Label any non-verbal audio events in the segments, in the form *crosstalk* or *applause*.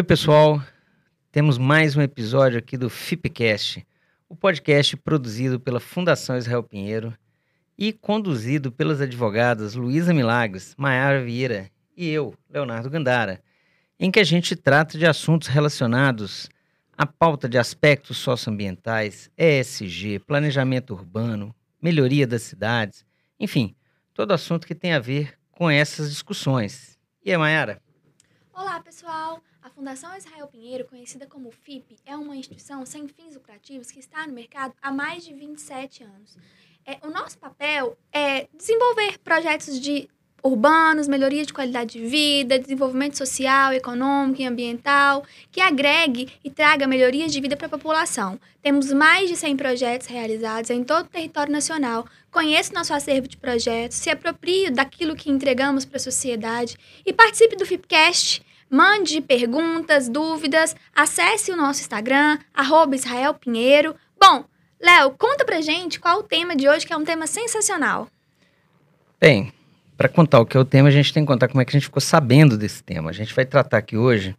Oi, pessoal. Temos mais um episódio aqui do FIPcast, o podcast produzido pela Fundação Israel Pinheiro e conduzido pelas advogadas Luísa Milagres, Maiara Vieira e eu, Leonardo Gandara, em que a gente trata de assuntos relacionados à pauta de aspectos socioambientais, ESG, planejamento urbano, melhoria das cidades, enfim, todo assunto que tem a ver com essas discussões. E aí, Mayara? Olá, pessoal! A Fundação Israel Pinheiro, conhecida como FIP, é uma instituição sem fins lucrativos que está no mercado há mais de 27 anos. É, o nosso papel é desenvolver projetos de urbanos, melhoria de qualidade de vida, desenvolvimento social, econômico e ambiental, que agregue e traga melhorias de vida para a população. Temos mais de 100 projetos realizados em todo o território nacional. Conheça nosso acervo de projetos, se aproprie daquilo que entregamos para a sociedade e participe do FIPcast Mande perguntas, dúvidas, acesse o nosso Instagram, arroba Israel Pinheiro. Bom, Léo, conta pra gente qual o tema de hoje, que é um tema sensacional. Bem, para contar o que é o tema, a gente tem que contar como é que a gente ficou sabendo desse tema. A gente vai tratar aqui hoje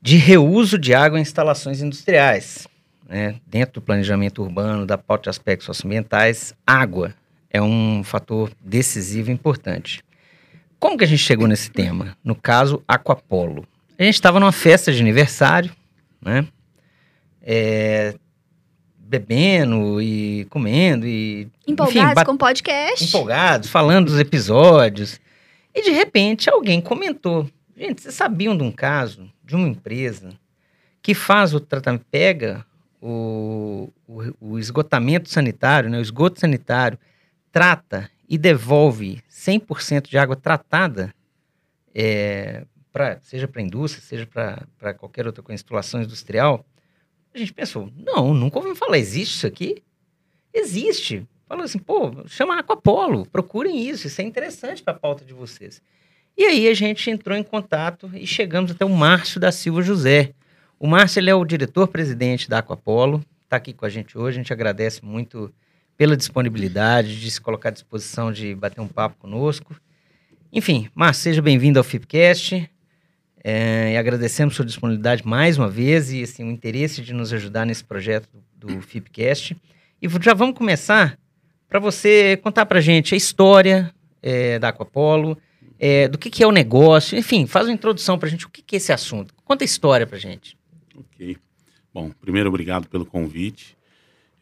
de reuso de água em instalações industriais. Né? Dentro do planejamento urbano, da pauta de aspectos socioambientais, água é um fator decisivo e importante. Como que a gente chegou nesse tema? No caso, Aquapolo. A gente estava numa festa de aniversário, né? É, bebendo e comendo e... Empolgados enfim, com podcast. Empolgados, falando dos episódios. E de repente alguém comentou. Gente, vocês sabiam de um caso de uma empresa que faz o tratamento, pega o, o, o esgotamento sanitário, né, o esgoto sanitário, trata e devolve 100% de água tratada, é, pra, seja para indústria, seja para qualquer outra instalação industrial, a gente pensou, não, nunca ouvi falar, existe isso aqui? Existe. Falou assim, pô, chama Aquapolo, procurem isso, isso é interessante para a pauta de vocês. E aí a gente entrou em contato e chegamos até o Márcio da Silva José. O Márcio ele é o diretor-presidente da Aquapolo, está aqui com a gente hoje, a gente agradece muito pela disponibilidade de se colocar à disposição de bater um papo conosco. Enfim, Márcio, seja bem-vindo ao FIPcast. É, e agradecemos sua disponibilidade mais uma vez e assim, o interesse de nos ajudar nesse projeto do, do FIPcast. E já vamos começar para você contar para gente a história é, da Aquapolo, é, do que, que, é o negócio, enfim, faz uma introdução para gente, o que, que, é esse assunto. Conta a história para gente. Ok. Bom, primeiro, obrigado pelo convite.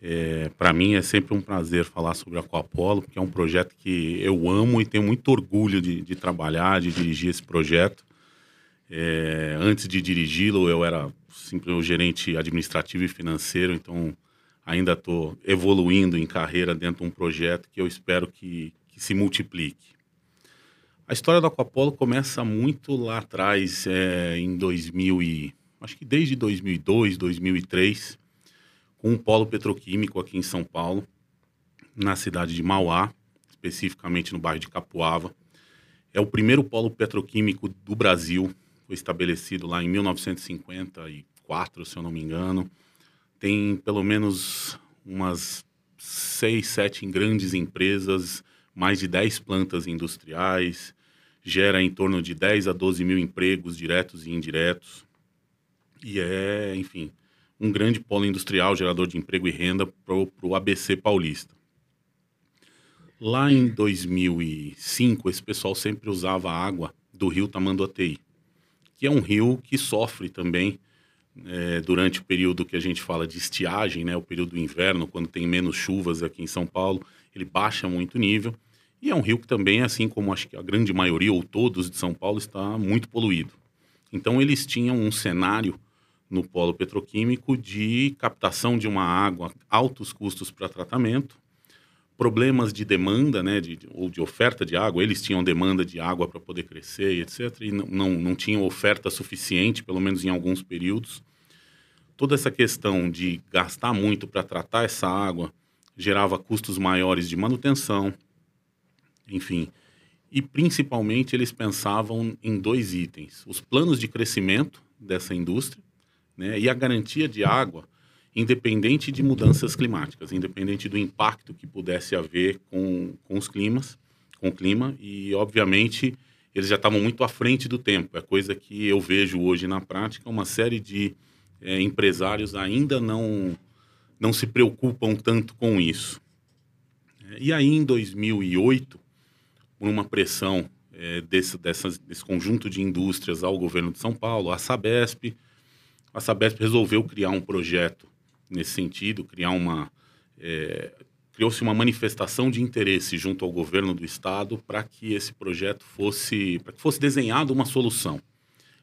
É, para mim é sempre um prazer falar sobre a Aquapolo, porque é um projeto que eu amo e tenho muito orgulho de, de trabalhar, de dirigir esse projeto. É, antes de dirigi-lo, eu era simplesmente gerente administrativo e financeiro, então ainda estou evoluindo em carreira dentro de um projeto que eu espero que, que se multiplique. A história da Aquapolo começa muito lá atrás, é, em 2000 e acho que desde 2002, 2003 com um polo petroquímico aqui em São Paulo, na cidade de Mauá, especificamente no bairro de Capuava. É o primeiro polo petroquímico do Brasil, foi estabelecido lá em 1954, se eu não me engano. Tem pelo menos umas seis, sete grandes empresas, mais de 10 plantas industriais, gera em torno de 10 a 12 mil empregos diretos e indiretos. E é, enfim, um grande polo industrial, gerador de emprego e renda para o ABC paulista. Lá em 2005, esse pessoal sempre usava água do rio Tamanduateí, que é um rio que sofre também é, durante o período que a gente fala de estiagem, né, o período do inverno, quando tem menos chuvas aqui em São Paulo, ele baixa muito o nível. E é um rio que também, assim como acho que a grande maioria ou todos de São Paulo, está muito poluído. Então eles tinham um cenário no polo petroquímico de captação de uma água, altos custos para tratamento, problemas de demanda, né, de, ou de oferta de água. Eles tinham demanda de água para poder crescer, etc. E não, não, não tinham oferta suficiente, pelo menos em alguns períodos. Toda essa questão de gastar muito para tratar essa água gerava custos maiores de manutenção, enfim. E principalmente eles pensavam em dois itens: os planos de crescimento dessa indústria né, e a garantia de água, independente de mudanças climáticas, independente do impacto que pudesse haver com, com os climas, com o clima, e obviamente eles já estavam muito à frente do tempo. É coisa que eu vejo hoje na prática, uma série de é, empresários ainda não, não se preocupam tanto com isso. E aí, em 2008, por uma pressão é, desse, dessas, desse conjunto de indústrias ao governo de São Paulo, a Sabesp, a Sabesp resolveu criar um projeto nesse sentido, criar uma... É, criou-se uma manifestação de interesse junto ao governo do estado para que esse projeto fosse para que fosse desenhada uma solução.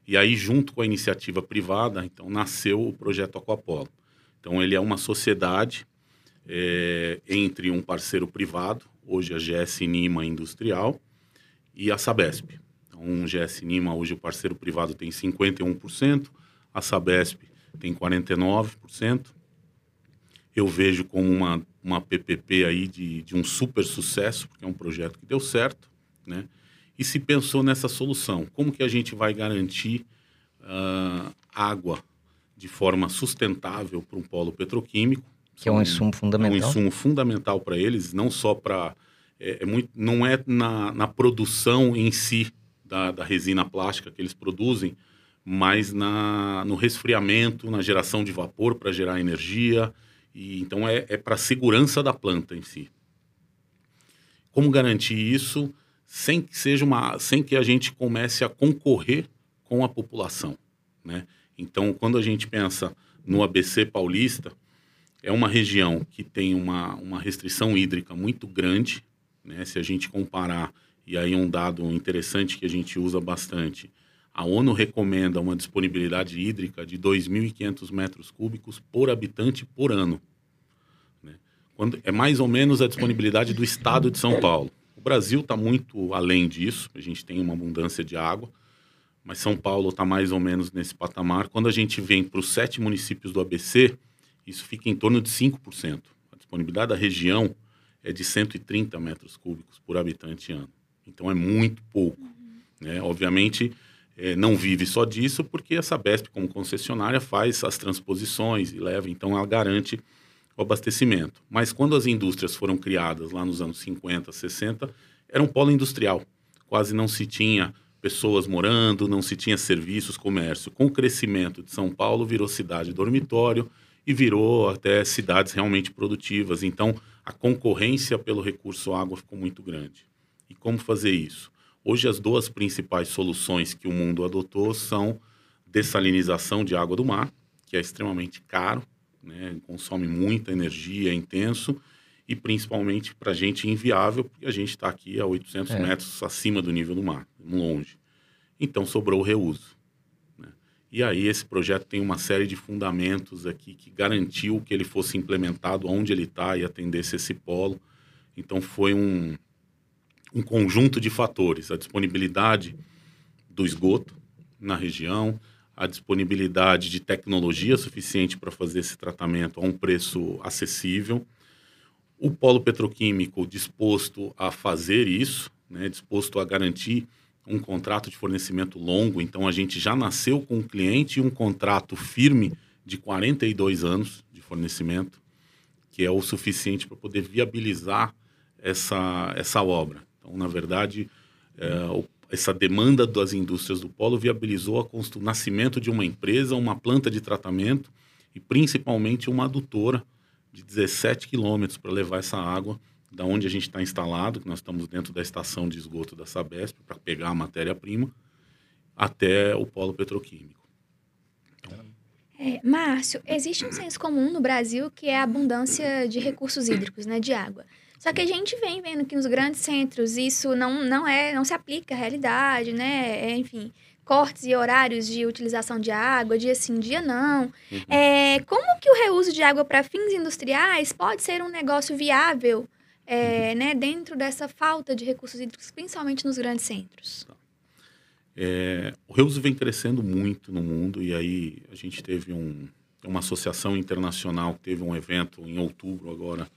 E aí junto com a iniciativa privada, então nasceu o projeto Aquapolo. Então ele é uma sociedade é, entre um parceiro privado, hoje a GS Nima Industrial e a Sabesp. Então GS Nima hoje o parceiro privado tem 51%, a Sabesp tem 49%. Eu vejo como uma uma PPP aí de, de um super sucesso, porque é um projeto que deu certo, né? E se pensou nessa solução. Como que a gente vai garantir uh, água de forma sustentável para um polo petroquímico? Que é um insumo fundamental. É um insumo fundamental para eles, não só para... É, é, muito, não é na, na produção em si da, da resina plástica que eles produzem, mas na, no resfriamento, na geração de vapor para gerar energia, e, então é, é para a segurança da planta em si. Como garantir isso sem que seja uma, sem que a gente comece a concorrer com a população, né? Então, quando a gente pensa no ABC paulista, é uma região que tem uma, uma restrição hídrica muito grande, né? Se a gente comparar, e aí um dado interessante que a gente usa bastante, a ONU recomenda uma disponibilidade hídrica de 2.500 metros cúbicos por habitante por ano. Né? Quando, é mais ou menos a disponibilidade do estado de São Paulo. O Brasil está muito além disso, a gente tem uma abundância de água, mas São Paulo está mais ou menos nesse patamar. Quando a gente vem para os sete municípios do ABC, isso fica em torno de 5%. A disponibilidade da região é de 130 metros cúbicos por habitante ano. Então é muito pouco. Né? Obviamente, é, não vive só disso, porque a Sabesp, como concessionária, faz as transposições e leva, então ela garante o abastecimento. Mas quando as indústrias foram criadas lá nos anos 50, 60, era um polo industrial. Quase não se tinha pessoas morando, não se tinha serviços, comércio. Com o crescimento de São Paulo, virou cidade dormitório e virou até cidades realmente produtivas. Então, a concorrência pelo recurso água ficou muito grande. E como fazer isso? Hoje, as duas principais soluções que o mundo adotou são dessalinização de água do mar, que é extremamente caro, né? consome muita energia, é intenso, e principalmente para a gente inviável, porque a gente está aqui a 800 é. metros acima do nível do mar, longe. Então, sobrou o reuso. Né? E aí, esse projeto tem uma série de fundamentos aqui que garantiu que ele fosse implementado onde ele está e atendesse esse polo. Então, foi um, um conjunto de fatores, a disponibilidade do esgoto na região, a disponibilidade de tecnologia suficiente para fazer esse tratamento a um preço acessível, o polo petroquímico disposto a fazer isso, né, disposto a garantir um contrato de fornecimento longo, então a gente já nasceu com um cliente e um contrato firme de 42 anos de fornecimento, que é o suficiente para poder viabilizar essa, essa obra. Então, na verdade, é, essa demanda das indústrias do polo viabilizou o nascimento de uma empresa, uma planta de tratamento e principalmente uma adutora de 17 quilômetros para levar essa água da onde a gente está instalado, que nós estamos dentro da estação de esgoto da Sabesp, para pegar a matéria-prima, até o polo petroquímico. É, Márcio, existe um senso comum no Brasil que é a abundância de recursos hídricos, né, de água. Só que a gente vem vendo que nos grandes centros isso não, não é, não se aplica à realidade, né? É, enfim, cortes e horários de utilização de água, dia sim, dia não. Uhum. É, como que o reuso de água para fins industriais pode ser um negócio viável é, uhum. né, dentro dessa falta de recursos hídricos, principalmente nos grandes centros? É, o reuso vem crescendo muito no mundo e aí a gente teve um, uma associação internacional que teve um evento em outubro agora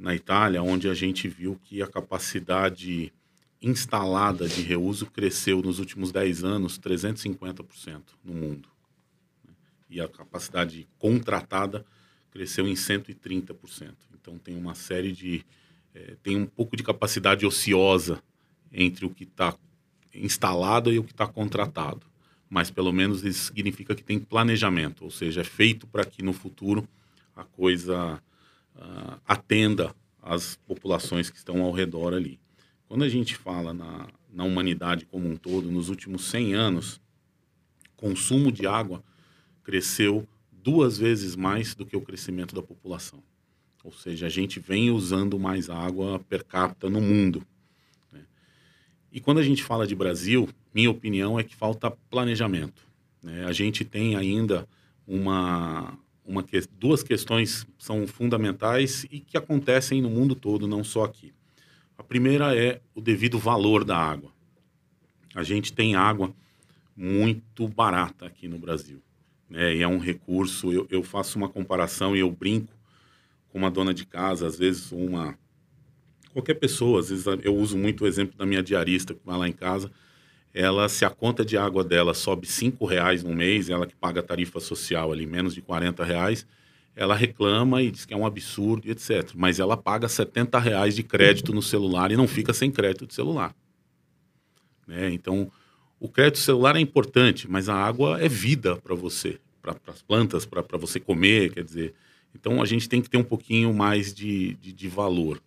na Itália, onde a gente viu que a capacidade instalada de reuso cresceu nos últimos 10 anos 350% no mundo. E a capacidade contratada cresceu em 130%. Então tem uma série de. É, tem um pouco de capacidade ociosa entre o que está instalado e o que está contratado. Mas pelo menos isso significa que tem planejamento, ou seja, é feito para que no futuro a coisa uh, atenda às populações que estão ao redor ali. Quando a gente fala na, na humanidade como um todo, nos últimos 100 anos, consumo de água cresceu duas vezes mais do que o crescimento da população. Ou seja, a gente vem usando mais água per capita no mundo. Né? E quando a gente fala de Brasil, minha opinião é que falta planejamento. Né? A gente tem ainda uma, uma que, duas questões são fundamentais e que acontecem no mundo todo, não só aqui. A primeira é o devido valor da água. A gente tem água muito barata aqui no Brasil. Né? E é um recurso. Eu, eu faço uma comparação e eu brinco com uma dona de casa, às vezes uma. Qualquer pessoa, às vezes eu uso muito o exemplo da minha diarista que vai lá em casa. Ela, se a conta de água dela sobe cinco reais no mês, ela que paga tarifa social ali, menos de 40 reais, ela reclama e diz que é um absurdo, etc. Mas ela paga 70 reais de crédito no celular e não fica sem crédito de celular. Né? Então, o crédito celular é importante, mas a água é vida para você, para as plantas, para você comer, quer dizer. Então, a gente tem que ter um pouquinho mais de, de, de valor.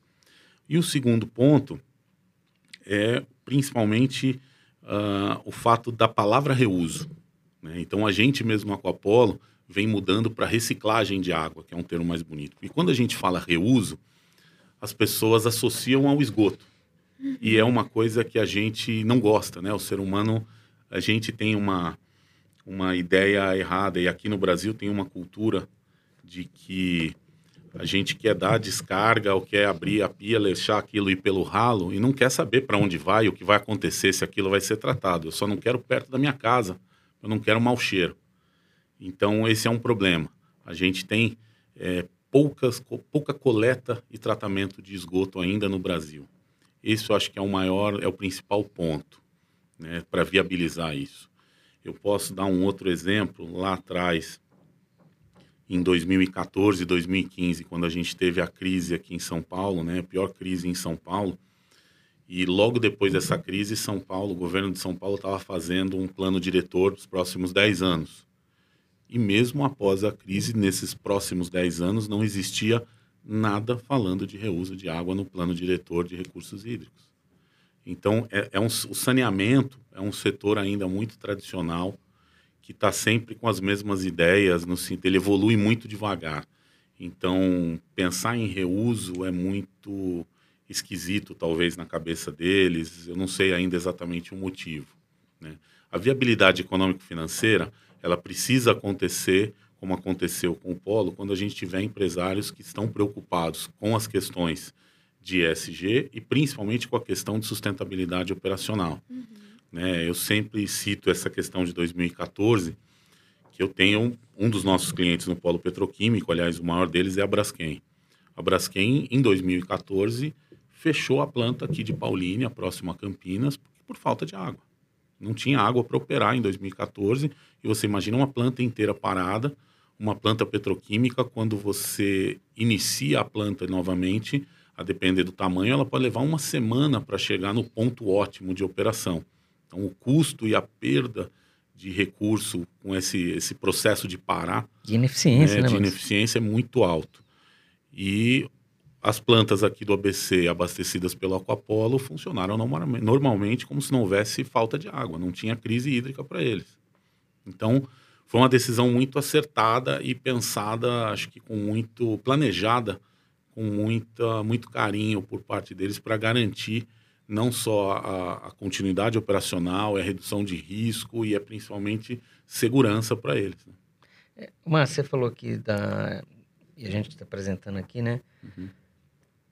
E o segundo ponto é principalmente uh, o fato da palavra reuso. Né? Então, a gente mesmo no Aquapolo vem mudando para reciclagem de água, que é um termo mais bonito. E quando a gente fala reuso, as pessoas associam ao esgoto. E é uma coisa que a gente não gosta, né? O ser humano, a gente tem uma, uma ideia errada. E aqui no Brasil tem uma cultura de que a gente quer dar descarga ou quer abrir a pia, deixar aquilo ir pelo ralo e não quer saber para onde vai, o que vai acontecer, se aquilo vai ser tratado. Eu só não quero perto da minha casa, eu não quero mau cheiro. Então, esse é um problema. A gente tem é, poucas, pouca coleta e tratamento de esgoto ainda no Brasil. Isso eu acho que é o maior, é o principal ponto né, para viabilizar isso. Eu posso dar um outro exemplo lá atrás, em 2014, 2015, quando a gente teve a crise aqui em São Paulo, né, a pior crise em São Paulo. E logo depois dessa crise, São Paulo, o governo de São Paulo estava fazendo um plano diretor dos próximos 10 anos. E mesmo após a crise, nesses próximos 10 anos, não existia nada falando de reuso de água no plano diretor de recursos hídricos. Então, é, é um, o saneamento é um setor ainda muito tradicional, que está sempre com as mesmas ideias, no ele evolui muito devagar. Então, pensar em reuso é muito esquisito, talvez, na cabeça deles. Eu não sei ainda exatamente o motivo. Né? A viabilidade econômico-financeira ela precisa acontecer como aconteceu com o Polo, quando a gente tiver empresários que estão preocupados com as questões de ESG e principalmente com a questão de sustentabilidade operacional. Uhum. Né, eu sempre cito essa questão de 2014, que eu tenho um dos nossos clientes no polo petroquímico, aliás, o maior deles é a Braskem. A Braskem, em 2014, fechou a planta aqui de Paulínia, próximo a Campinas, por falta de água. Não tinha água para operar em 2014 e você imagina uma planta inteira parada, uma planta petroquímica, quando você inicia a planta novamente, a depender do tamanho, ela pode levar uma semana para chegar no ponto ótimo de operação. Então, o custo e a perda de recurso com esse, esse processo de parar. De ineficiência, né? né de ineficiência é muito alto. E as plantas aqui do ABC abastecidas pelo Aquapolo funcionaram normalmente como se não houvesse falta de água, não tinha crise hídrica para eles. Então, foi uma decisão muito acertada e pensada, acho que com muito planejada, com muita, muito carinho por parte deles para garantir não só a, a, continuidade operacional, é a redução de risco e é principalmente segurança para eles. Né? É, Márcio, você falou aqui da e a gente está apresentando aqui, né? Uhum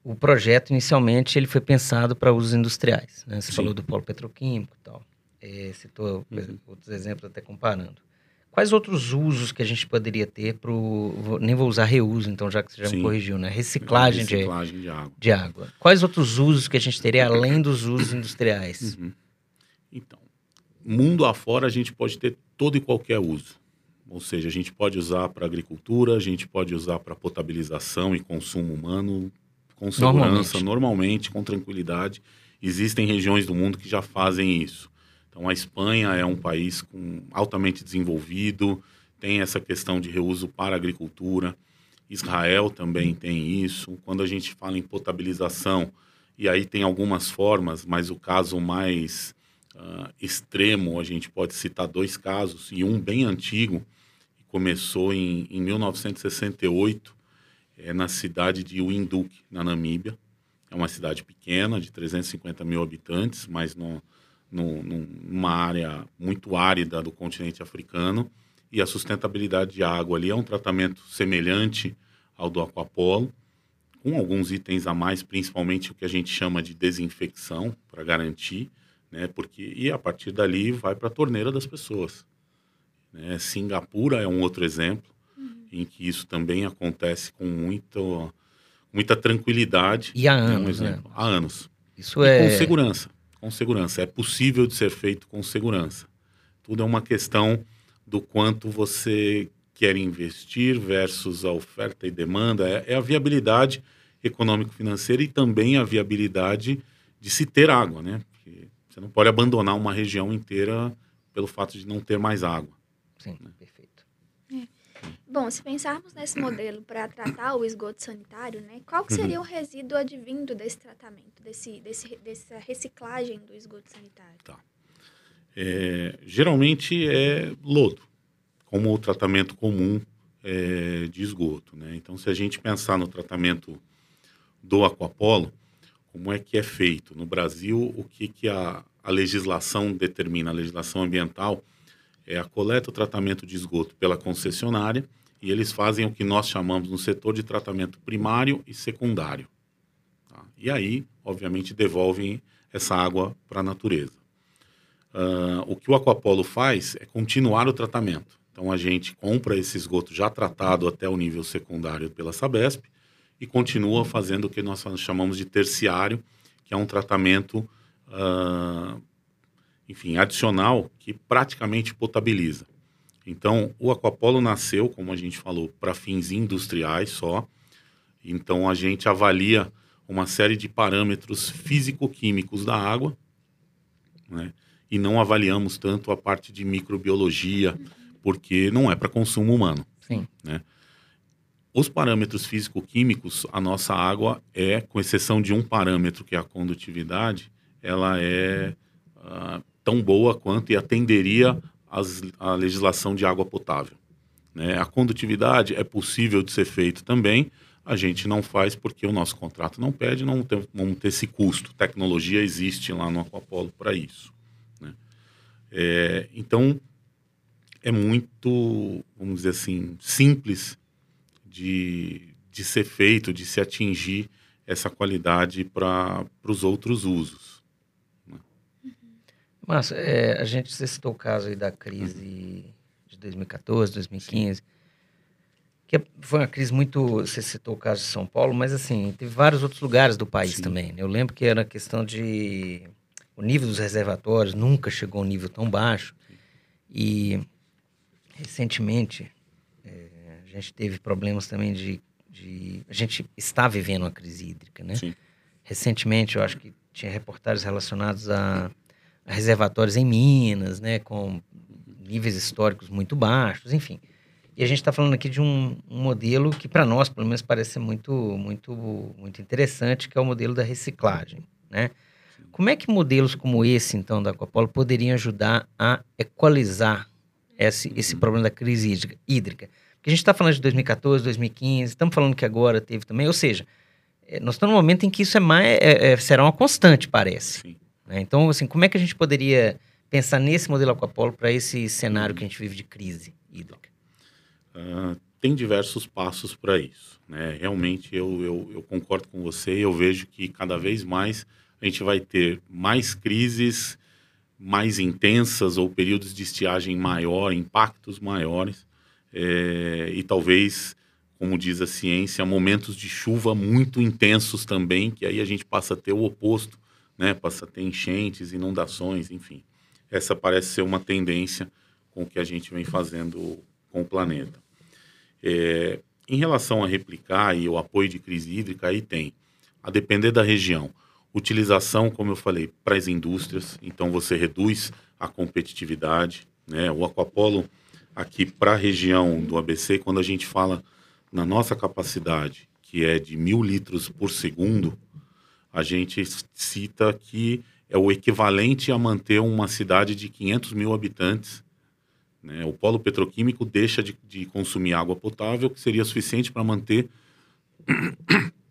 o projeto inicialmente ele foi pensado para usos industriais. Né? Você Sim. falou do polo petroquímico e tal. É, citou uhum. outros exemplos até comparando. Quais outros usos que a gente poderia ter para Nem vou usar reuso, então, já que você já Sim. me corrigiu, né? Reciclagem, Reciclagem de, de, água. de água. Quais outros usos que a gente teria além dos usos industriais? Uhum. Então, mundo afora a gente pode ter todo e qualquer uso. Ou seja, a gente pode usar para agricultura, a gente pode usar para potabilização e consumo humano, com segurança, normalmente. normalmente, com tranquilidade. Existem regiões do mundo que já fazem isso. Então, a Espanha é um país com, altamente desenvolvido, tem essa questão de reuso para agricultura. Israel também tem isso. Quando a gente fala em potabilização, e aí tem algumas formas, mas o caso mais uh, extremo, a gente pode citar dois casos, e um bem antigo, que começou em, em 1968, é na cidade de Windhoek, na Namíbia. É uma cidade pequena, de 350 mil habitantes, mas no, no, numa área muito árida do continente africano. E a sustentabilidade de água ali é um tratamento semelhante ao do Aquapolo, com alguns itens a mais, principalmente o que a gente chama de desinfecção, para garantir, né? Porque, e a partir dali vai para a torneira das pessoas. Né? Singapura é um outro exemplo uhum. em que isso também acontece com muito, muita tranquilidade. E há anos, é um né? Há anos. Isso e é... com segurança. Com segurança. É possível de ser feito com segurança. Tudo é uma questão do quanto você quer investir versus a oferta e demanda, é, é a viabilidade econômico-financeira e também a viabilidade de se ter água, né? Porque você não pode abandonar uma região inteira pelo fato de não ter mais água. Sim, né? perfeito. Bom, se pensarmos nesse modelo para tratar o esgoto sanitário, né, qual que seria uhum. o resíduo advindo desse tratamento, desse, desse, dessa reciclagem do esgoto sanitário? Tá. É, geralmente é lodo como o tratamento comum é, de esgoto. Né? Então, se a gente pensar no tratamento do aquapolo, como é que é feito? No Brasil, o que, que a, a legislação determina? A legislação ambiental é a coleta e tratamento de esgoto pela concessionária e eles fazem o que nós chamamos no setor de tratamento primário e secundário. Tá? E aí, obviamente, devolvem essa água para a natureza. Uh, o que o Aquapolo faz é continuar o tratamento. Então a gente compra esse esgoto já tratado até o nível secundário pela Sabesp e continua fazendo o que nós chamamos de terciário, que é um tratamento, uh, enfim, adicional que praticamente potabiliza. Então o Aquapolo nasceu, como a gente falou, para fins industriais só. Então a gente avalia uma série de parâmetros físico-químicos da água, né? e não avaliamos tanto a parte de microbiologia porque não é para consumo humano. Sim. Né? Os parâmetros físico-químicos, a nossa água é, com exceção de um parâmetro que é a condutividade, ela é uh, tão boa quanto e atenderia as, a legislação de água potável. Né? A condutividade é possível de ser feito também, a gente não faz porque o nosso contrato não pede, não tem, vamos ter esse custo. Tecnologia existe lá no Aquapolo para isso. Né? É, então, é muito, vamos dizer assim, simples de, de ser feito, de se atingir essa qualidade para os outros usos. Né? Mas é, a gente citou o caso aí da crise de 2014, 2015, Sim. que foi uma crise muito. Você citou o caso de São Paulo, mas assim, teve vários outros lugares do país Sim. também. Eu lembro que era questão de. O nível dos reservatórios nunca chegou a um nível tão baixo. E recentemente, é, a gente teve problemas também de, de, A gente está vivendo uma crise hídrica, né? Sim. Recentemente, eu acho que tinha reportagens relacionados a reservatórios em Minas, né? Com níveis históricos muito baixos, enfim. E a gente está falando aqui de um, um modelo que, para nós, pelo menos, parece muito, muito, muito interessante, que é o modelo da reciclagem, né? Como é que modelos como esse, então, da Aquapolo, poderiam ajudar a equalizar esse, esse problema da crise hídrica. Porque a gente está falando de 2014, 2015, estamos falando que agora teve também, ou seja, é, nós estamos num momento em que isso é mais, é, é, será uma constante, parece. Né? Então, assim, como é que a gente poderia pensar nesse modelo Aquapolo para esse cenário que a gente vive de crise hídrica? Uh, tem diversos passos para isso. Né? Realmente, eu, eu, eu concordo com você eu vejo que cada vez mais a gente vai ter mais crises mais intensas ou períodos de estiagem maior, impactos maiores, é, e talvez, como diz a ciência, momentos de chuva muito intensos também, que aí a gente passa a ter o oposto, né? passa a ter enchentes, inundações, enfim. Essa parece ser uma tendência com o que a gente vem fazendo com o planeta. É, em relação a replicar e o apoio de crise hídrica, aí tem, a depender da região, Utilização, como eu falei, para as indústrias, então você reduz a competitividade. Né? O Aquapolo, aqui para a região do ABC, quando a gente fala na nossa capacidade, que é de mil litros por segundo, a gente cita que é o equivalente a manter uma cidade de 500 mil habitantes. Né? O polo petroquímico deixa de, de consumir água potável, que seria suficiente para manter *coughs*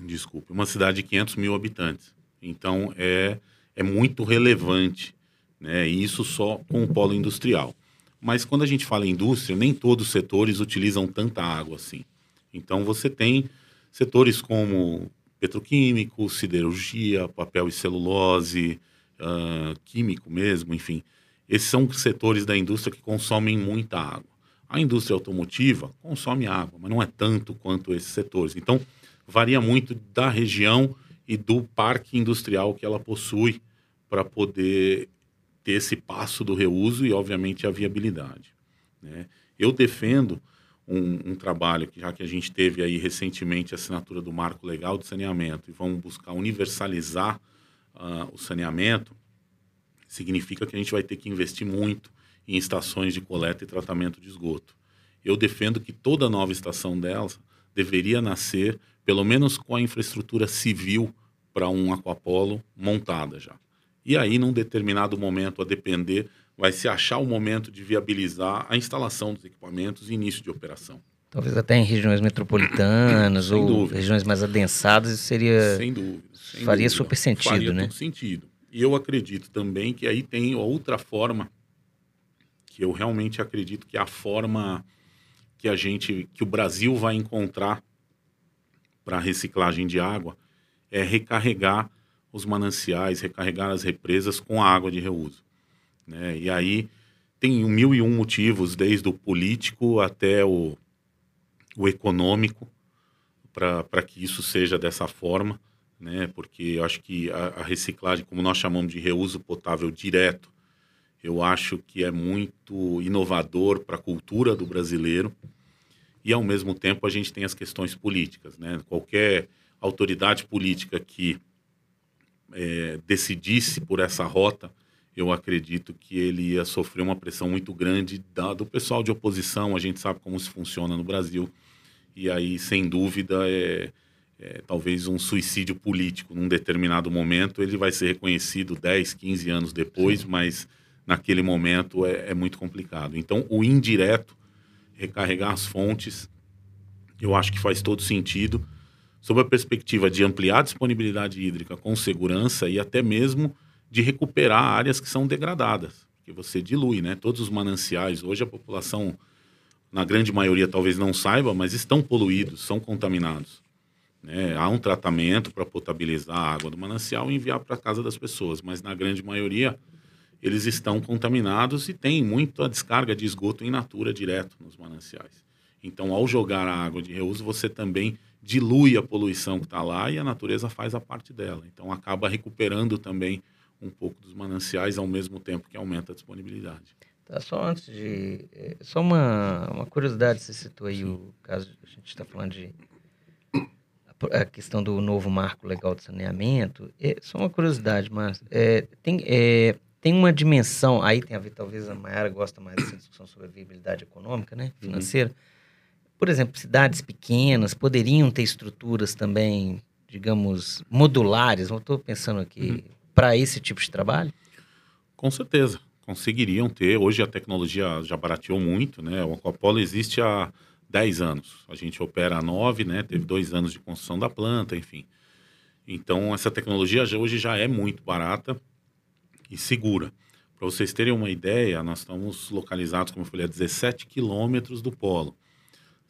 desculpe, uma cidade de 500 mil habitantes. Então, é, é muito relevante, né? Isso só com o polo industrial. Mas quando a gente fala em indústria, nem todos os setores utilizam tanta água assim. Então, você tem setores como petroquímico, siderurgia, papel e celulose, uh, químico mesmo, enfim. Esses são setores da indústria que consomem muita água. A indústria automotiva consome água, mas não é tanto quanto esses setores. Então, varia muito da região e do parque industrial que ela possui para poder ter esse passo do reuso e, obviamente, a viabilidade. Né? Eu defendo um, um, trabalho que já que a gente teve aí recentemente a assinatura do Marco Legal de Saneamento e vamos buscar universalizar uh, o saneamento, significa que a gente vai ter que investir muito em estações de coleta e tratamento de esgoto. Eu defendo que toda nova estação delas deveria nascer pelo menos com a infraestrutura civil para um aquapolo montada já. E aí, num determinado momento, a depender, vai se achar o momento de viabilizar a instalação dos equipamentos e início de operação. Talvez até em regiões metropolitanas *clears throat* ou dúvida. regiões mais adensadas, isso seria. Sem dúvida. Sem faria dúvida. super sentido, faria né? Todo sentido. E eu acredito também que aí tem outra forma que eu realmente acredito que é a forma que a gente, que o Brasil vai encontrar para reciclagem de água é recarregar os mananciais, recarregar as represas com a água de reuso. Né? E aí tem mil e um motivos, desde o político até o, o econômico, para que isso seja dessa forma, né? porque eu acho que a, a reciclagem, como nós chamamos de reuso potável direto, eu acho que é muito inovador para a cultura do brasileiro e ao mesmo tempo a gente tem as questões políticas, né? Qualquer autoridade política que é, decidisse por essa rota, eu acredito que ele ia sofrer uma pressão muito grande da, do pessoal de oposição. A gente sabe como isso funciona no Brasil. E aí, sem dúvida, é, é, talvez um suicídio político num determinado momento. Ele vai ser reconhecido 10, 15 anos depois, Sim. mas naquele momento é, é muito complicado. Então, o indireto recarregar as fontes, eu acho que faz todo sentido, sob a perspectiva de ampliar a disponibilidade hídrica com segurança e até mesmo de recuperar áreas que são degradadas, que você dilui, né? Todos os mananciais, hoje a população, na grande maioria talvez não saiba, mas estão poluídos, são contaminados. Né? Há um tratamento para potabilizar a água do manancial e enviar para a casa das pessoas, mas na grande maioria eles estão contaminados e tem muita descarga de esgoto in natura direto nos mananciais. Então, ao jogar a água de reuso, você também dilui a poluição que está lá e a natureza faz a parte dela. Então, acaba recuperando também um pouco dos mananciais ao mesmo tempo que aumenta a disponibilidade. Tá, só antes de. É, só uma, uma curiosidade, você citou aí Sim. o caso, a gente está falando de. A questão do novo marco legal de saneamento. É, só uma curiosidade, mas é, tem, é, tem uma dimensão, aí tem a ver, talvez a Mayara gosta mais dessa discussão sobre a viabilidade econômica, né, uhum. financeira. Uhum. Por exemplo, cidades pequenas poderiam ter estruturas também, digamos, modulares, não estou pensando aqui, uhum. Para esse tipo de trabalho? Com certeza, conseguiriam ter. Hoje a tecnologia já barateou muito, né? O Aquapolo existe há 10 anos. A gente opera há 9, né? Teve dois anos de construção da planta, enfim. Então, essa tecnologia hoje já é muito barata e segura. Para vocês terem uma ideia, nós estamos localizados, como eu falei, a 17 quilômetros do polo.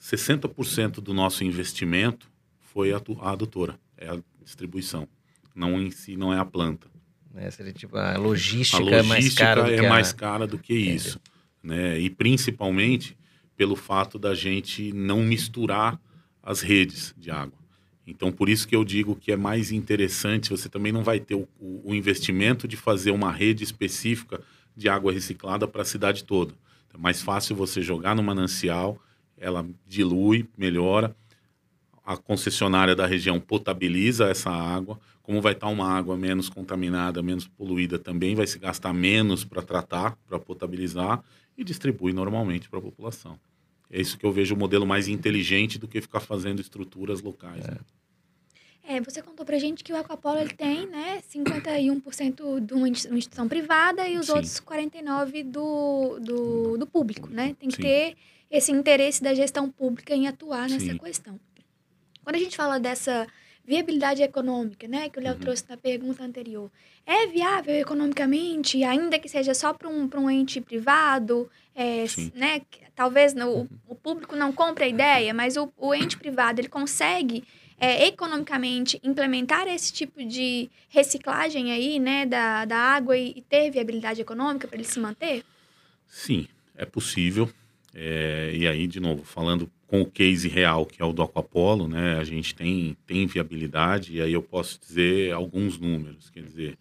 60% do nosso investimento foi a, a adutora, é a distribuição. Não em si, não é a planta. É, seria tipo, a logística, a logística é mais cara do é que, mais cara do que isso. Né? E principalmente pelo fato da gente não misturar as redes de água. Então, por isso que eu digo que é mais interessante, você também não vai ter o, o investimento de fazer uma rede específica de água reciclada para a cidade toda. É mais fácil você jogar no manancial, ela dilui, melhora, a concessionária da região potabiliza essa água, como vai estar uma água menos contaminada, menos poluída também, vai se gastar menos para tratar, para potabilizar e distribui normalmente para a população. É isso que eu vejo o modelo mais inteligente do que ficar fazendo estruturas locais. É. Né? É, você contou pra gente que o Aquapolo ele tem, né, 51% de uma instituição privada e os Sim. outros 49% do, do, do público, né? Tem que Sim. ter esse interesse da gestão pública em atuar nessa Sim. questão. Quando a gente fala dessa viabilidade econômica, né, que o Léo Uhum. trouxe na pergunta anterior, é viável economicamente, ainda que seja só para um, pra um ente privado, é, né, talvez no- o, o público não compre a ideia, mas o, o ente privado ele consegue é, economicamente implementar esse tipo de reciclagem aí, né, da, da água e, e ter viabilidade econômica para ele se manter? Sim, é possível. É, e aí, de novo, falando com o case real, que é o do Aquapolo, né, a gente tem, tem viabilidade, e aí eu posso dizer alguns números. Quer dizer,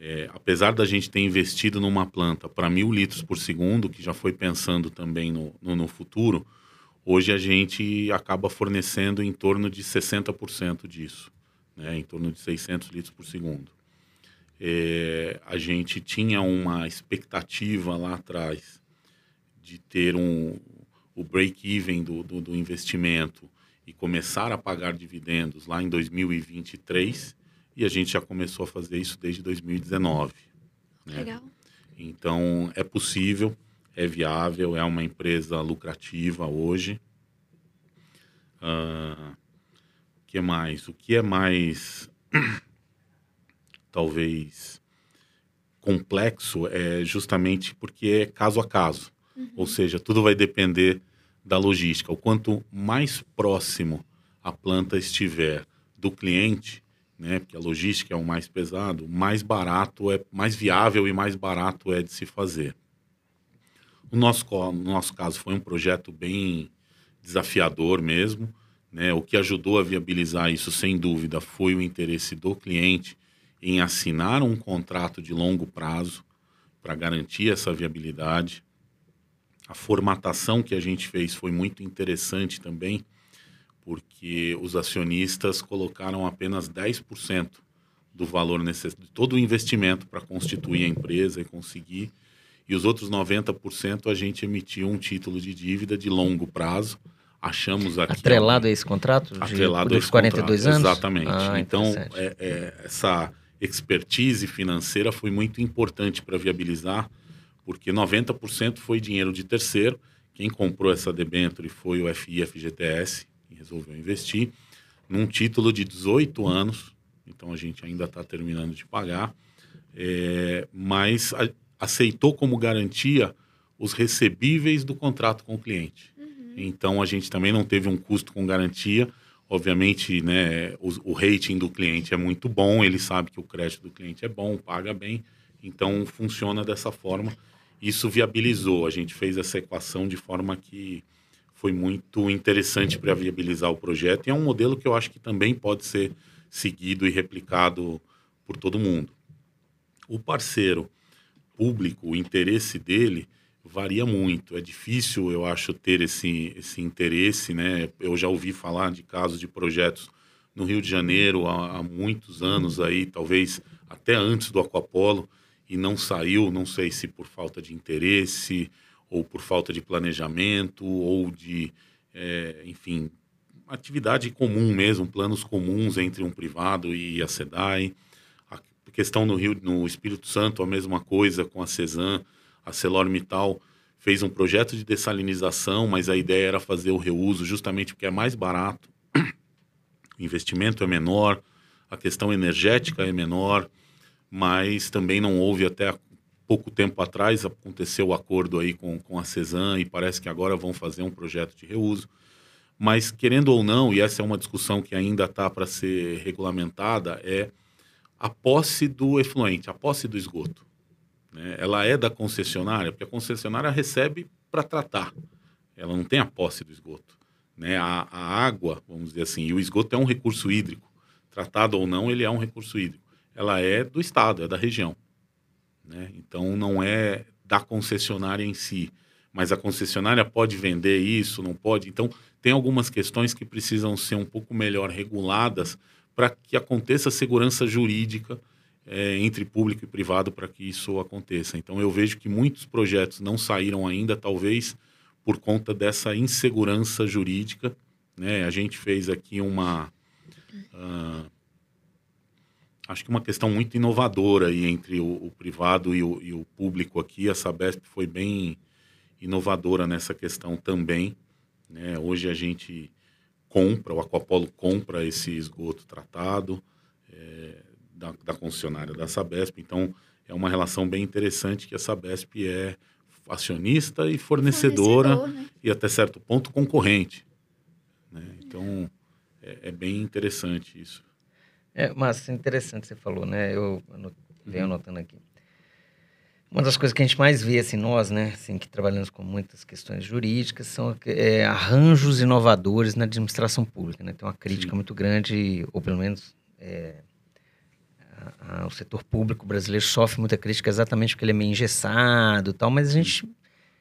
é, apesar da gente ter investido numa planta para mil litros por segundo, que já foi pensando também no, no, no futuro, hoje a gente acaba fornecendo em torno de 60% disso, né, em torno de 600 litros por segundo. É, a gente tinha uma expectativa lá atrás de ter um, o break-even do, do, do investimento e começar a pagar dividendos lá em 2023 e a gente já começou a fazer isso desde 2019. né? Legal. Então é possível, é viável, é uma empresa lucrativa hoje. O que mais? O que é mais *clears throat* talvez complexo é justamente porque é caso a caso. Ou seja, tudo vai depender da logística. O quanto mais próximo a planta estiver do cliente, né, porque a logística é o mais pesado, mais barato é, mais viável e mais barato é de se fazer. No nosso, no nosso caso foi um projeto bem desafiador mesmo, né? O que ajudou a viabilizar isso, sem dúvida, foi o interesse do cliente em assinar um contrato de longo prazo para garantir essa viabilidade. A formatação que a gente fez foi muito interessante também, porque os acionistas colocaram apenas 10% do valor necessário, de todo o investimento para constituir a empresa e conseguir, e os outros 90% a gente emitiu um título de dívida de longo prazo. Achamos aqui Atrelado a esse contrato? De, atrelado a esse 42 contrato. anos? Exatamente. Ah, então, é- é, essa expertise financeira foi muito importante para viabilizar, porque 90% foi dinheiro de terceiro. Quem comprou essa debênture foi o FI FGTS, que resolveu investir, num título de 18 anos. Então, a gente ainda está terminando de pagar. É, mas a- aceitou como garantia os recebíveis do contrato com o cliente. Então a gente também não teve um custo com garantia. Obviamente, né, o, o rating do cliente é muito bom, ele sabe que o crédito do cliente é bom, paga bem, então funciona dessa forma. Isso viabilizou, a gente fez essa equação de forma que foi muito interessante para viabilizar o projeto e é um modelo que eu acho que também pode ser seguido e replicado por todo mundo. O parceiro público, o interesse dele varia muito. É difícil, eu acho, ter esse, esse interesse, né? Eu já ouvi falar de casos de projetos no Rio de Janeiro há, há muitos anos aí, talvez até antes do Aquapolo, e não saiu, não sei se por falta de interesse, ou por falta de planejamento, ou de, é, enfim, atividade comum mesmo, planos comuns entre um privado e a SEDAI. A questão no Rio, no Espírito Santo, a mesma coisa com a CESAM, a ArcelorMittal fez um projeto de dessalinização, mas a ideia era fazer o reuso justamente porque é mais barato, *coughs* o investimento é menor, a questão energética é menor, mas também não houve até pouco tempo atrás, aconteceu o acordo aí com, com a CESAM e parece que agora vão fazer um projeto de reuso. Mas, querendo ou não, e essa é uma discussão que ainda está para ser regulamentada, é a posse do efluente, a posse do esgoto. Né? Ela é da concessionária, porque a concessionária recebe para tratar. Ela não tem a posse do esgoto. Né? A, a água, vamos dizer assim, e o esgoto é um recurso hídrico. Tratado ou não, ele é um recurso hídrico. Ela é do Estado, é da região. Né? Então, não é da concessionária em si. mas a concessionária pode vender isso, não pode. Então, tem algumas questões que precisam ser um pouco melhor reguladas para que aconteça segurança jurídica é, entre público e privado para que isso aconteça. Então, eu vejo que muitos projetos não saíram ainda, talvez por conta dessa insegurança jurídica. Né? A gente fez aqui uma. Uh, acho que uma questão muito inovadora aí entre o, o privado e o, e o, público aqui. A Sabesp foi bem inovadora nessa questão também. Né? Hoje a gente compra, o Aquapolo compra esse esgoto tratado é, da, da, concessionária da Sabesp. Então, é uma relação bem interessante que a Sabesp é acionista e fornecedora Fornecedor, né? e até certo ponto concorrente. Né? Então, é, é, bem interessante isso. É, mas interessante você falou, né? Eu venho uhum. anotando aqui. Uma das coisas que a gente mais vê, assim, nós, né, assim, que trabalhamos com muitas questões jurídicas, são é, arranjos inovadores na administração pública, né? Tem uma crítica Sim. muito grande, ou pelo menos é, a, a, o setor público brasileiro sofre muita crítica exatamente porque ele é meio engessado e tal, mas a gente...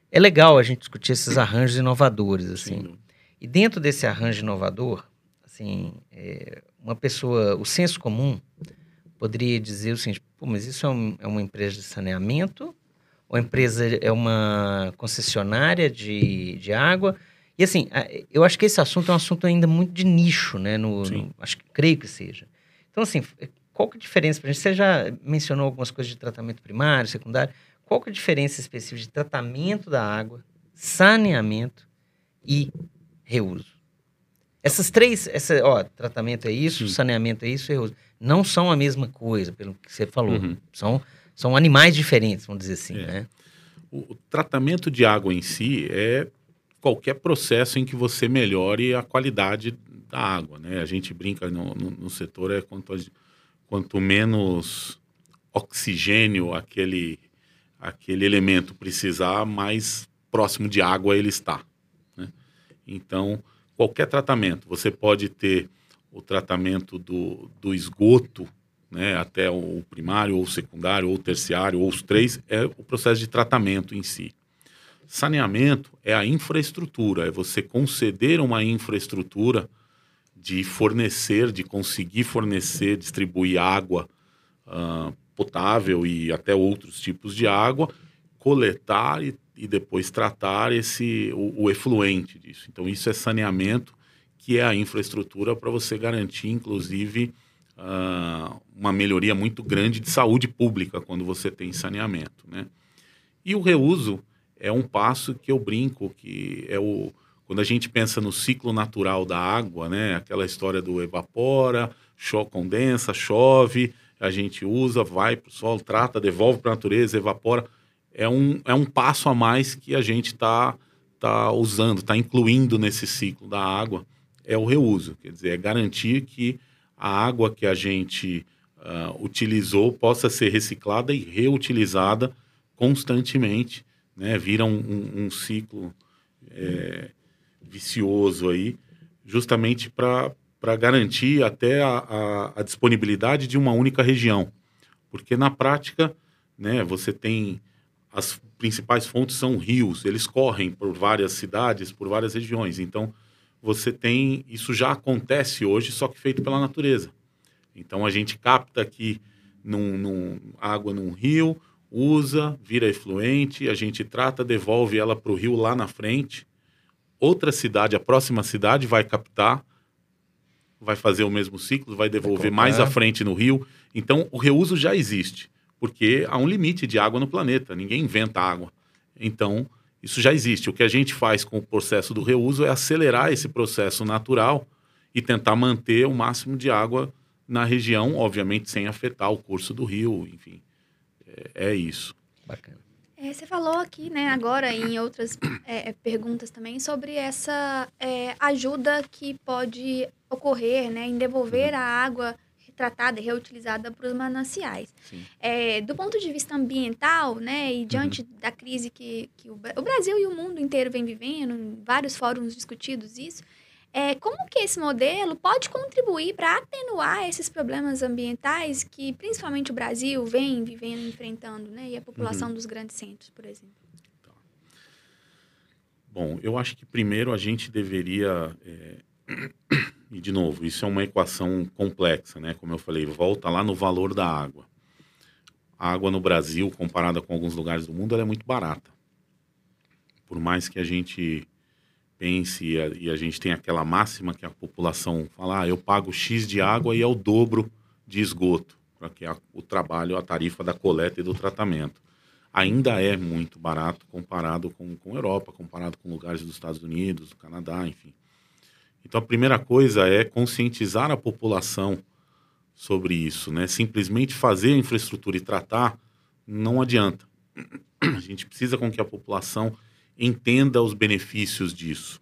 É legal a gente discutir esses arranjos inovadores, assim. Sim. E dentro desse arranjo inovador, assim, é, uma pessoa, o senso comum poderia dizer o seguinte, Pô, mas isso é, um, é, uma empresa de saneamento? Ou a empresa é uma concessionária de, de água? E assim, eu acho que esse assunto é um assunto ainda muito de nicho, né? No, no acho que creio que seja. Então, assim, qual que é a diferença para gente? Você já mencionou algumas coisas de tratamento primário, secundário. Qual que é a diferença específica de tratamento da água, saneamento e reuso? Essas três, essa, ó, tratamento é isso, saneamento é isso, não são a mesma coisa, pelo que você falou. Uhum. São, são animais diferentes, vamos dizer assim, é. né? O, o tratamento de água em si é qualquer processo em que você melhore a qualidade da água, né? A gente brinca no, no, no setor é quanto, quanto menos oxigênio aquele aquele elemento precisar, mais próximo de água ele está. Né? Então, qualquer tratamento, você pode ter o tratamento do, do esgoto, né, até o primário, ou secundário, ou terciário, ou os três, é o processo de tratamento em si. Saneamento é a infraestrutura, é você conceder uma infraestrutura de fornecer, de conseguir fornecer, distribuir água uh, potável e até outros tipos de água, coletar e, e depois tratar esse o, o efluente disso. Então isso é saneamento que é a infraestrutura para você garantir, inclusive, uh, uma melhoria muito grande de saúde pública quando você tem saneamento. Né? E o reuso é um passo que eu brinco, que é o quando a gente pensa no ciclo natural da água, né? Aquela história do evapora, cho condensa, chove, a gente usa, vai para o solo, trata, devolve para a natureza, evapora. É um, é um passo a mais que a gente está tá usando, está incluindo nesse ciclo da água é o reuso, quer dizer, é garantir que a água que a gente uh, utilizou possa ser reciclada e reutilizada constantemente, né? Vira um, um, um ciclo é, vicioso aí, justamente para garantir até a, a, a, disponibilidade de uma única região, porque na prática, né? Você tem as principais fontes são rios, eles correm por várias cidades, por várias regiões, então você tem. Isso já acontece hoje, só que feito pela natureza. Então a gente capta aqui num, num, água num rio, usa, vira efluente, a gente trata, devolve ela para o rio lá na frente. Outra cidade, a próxima cidade, vai captar, vai fazer o mesmo ciclo, vai devolver mais à frente no rio. Então o reuso já existe, porque há um limite de água no planeta, ninguém inventa água. Então isso já existe. O que a gente faz com o processo do reuso é acelerar esse processo natural e tentar manter o máximo de água na região, obviamente sem afetar o curso do rio, enfim. É, é isso. Bacana. É, você falou aqui, né, agora em outras é, é perguntas também, sobre essa é, ajuda que pode ocorrer né, em devolver uhum. a água tratada e reutilizada para os mananciais. É, do ponto de vista ambiental, né, e diante uhum. da crise que, que o, o, Brasil e o mundo inteiro vem vivendo, em vários fóruns discutidos isso, é, como que esse modelo pode contribuir para atenuar esses problemas ambientais que principalmente o Brasil vem vivendo, enfrentando, né, e a população uhum. dos grandes centros, por exemplo? Bom, eu acho que primeiro a gente deveria. É... E, de novo, isso é uma equação complexa, né? Como eu falei, volta lá no valor da água. A água no Brasil, comparada com alguns lugares do mundo, ela é muito barata. Por mais que a gente pense e a, gente tem aquela máxima que a população fala, ah, eu pago X de água e é o dobro de esgoto, para que o trabalho, a tarifa da coleta e do tratamento ainda é muito barato comparado com, com Europa, comparado com lugares dos Estados Unidos, do Canadá, enfim. Então a primeira coisa é conscientizar a população sobre isso, né? Simplesmente fazer a infraestrutura e tratar não adianta. A gente precisa com que a população entenda os benefícios disso.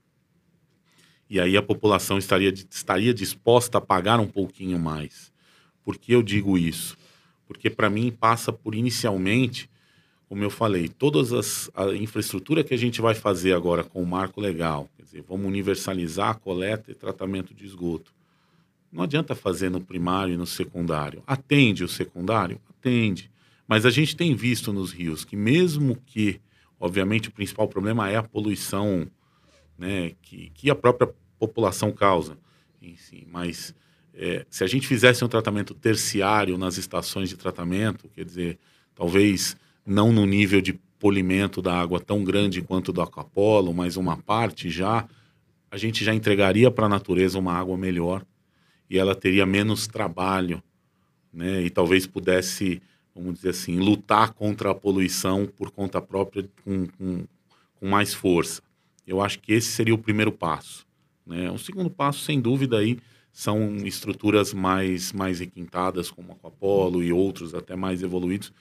E aí a população estaria, estaria disposta a pagar um pouquinho mais. Por que eu digo isso? Porque para mim passa por inicialmente como eu falei, todas as a infraestrutura que a gente vai fazer agora com o marco legal, quer dizer, vamos universalizar a coleta e tratamento de esgoto. Não adianta fazer no primário e no secundário. Atende o secundário? Atende. Mas a gente tem visto nos rios que mesmo que, obviamente, o principal problema é a poluição né, que, que a própria população causa em si, mas é, se a gente fizesse um tratamento terciário nas estações de tratamento, quer dizer, talvez não no nível de polimento da água tão grande quanto do aquapolo, mas uma parte já, a gente já entregaria para a natureza uma água melhor e ela teria menos trabalho, né? E talvez pudesse, vamos dizer assim, lutar contra a poluição por conta própria com, com, com mais força. Eu acho que esse seria o primeiro passo. Né? O segundo passo, sem dúvida, aí são estruturas mais, mais requintadas, como Aquapolo e outros até mais evoluídos,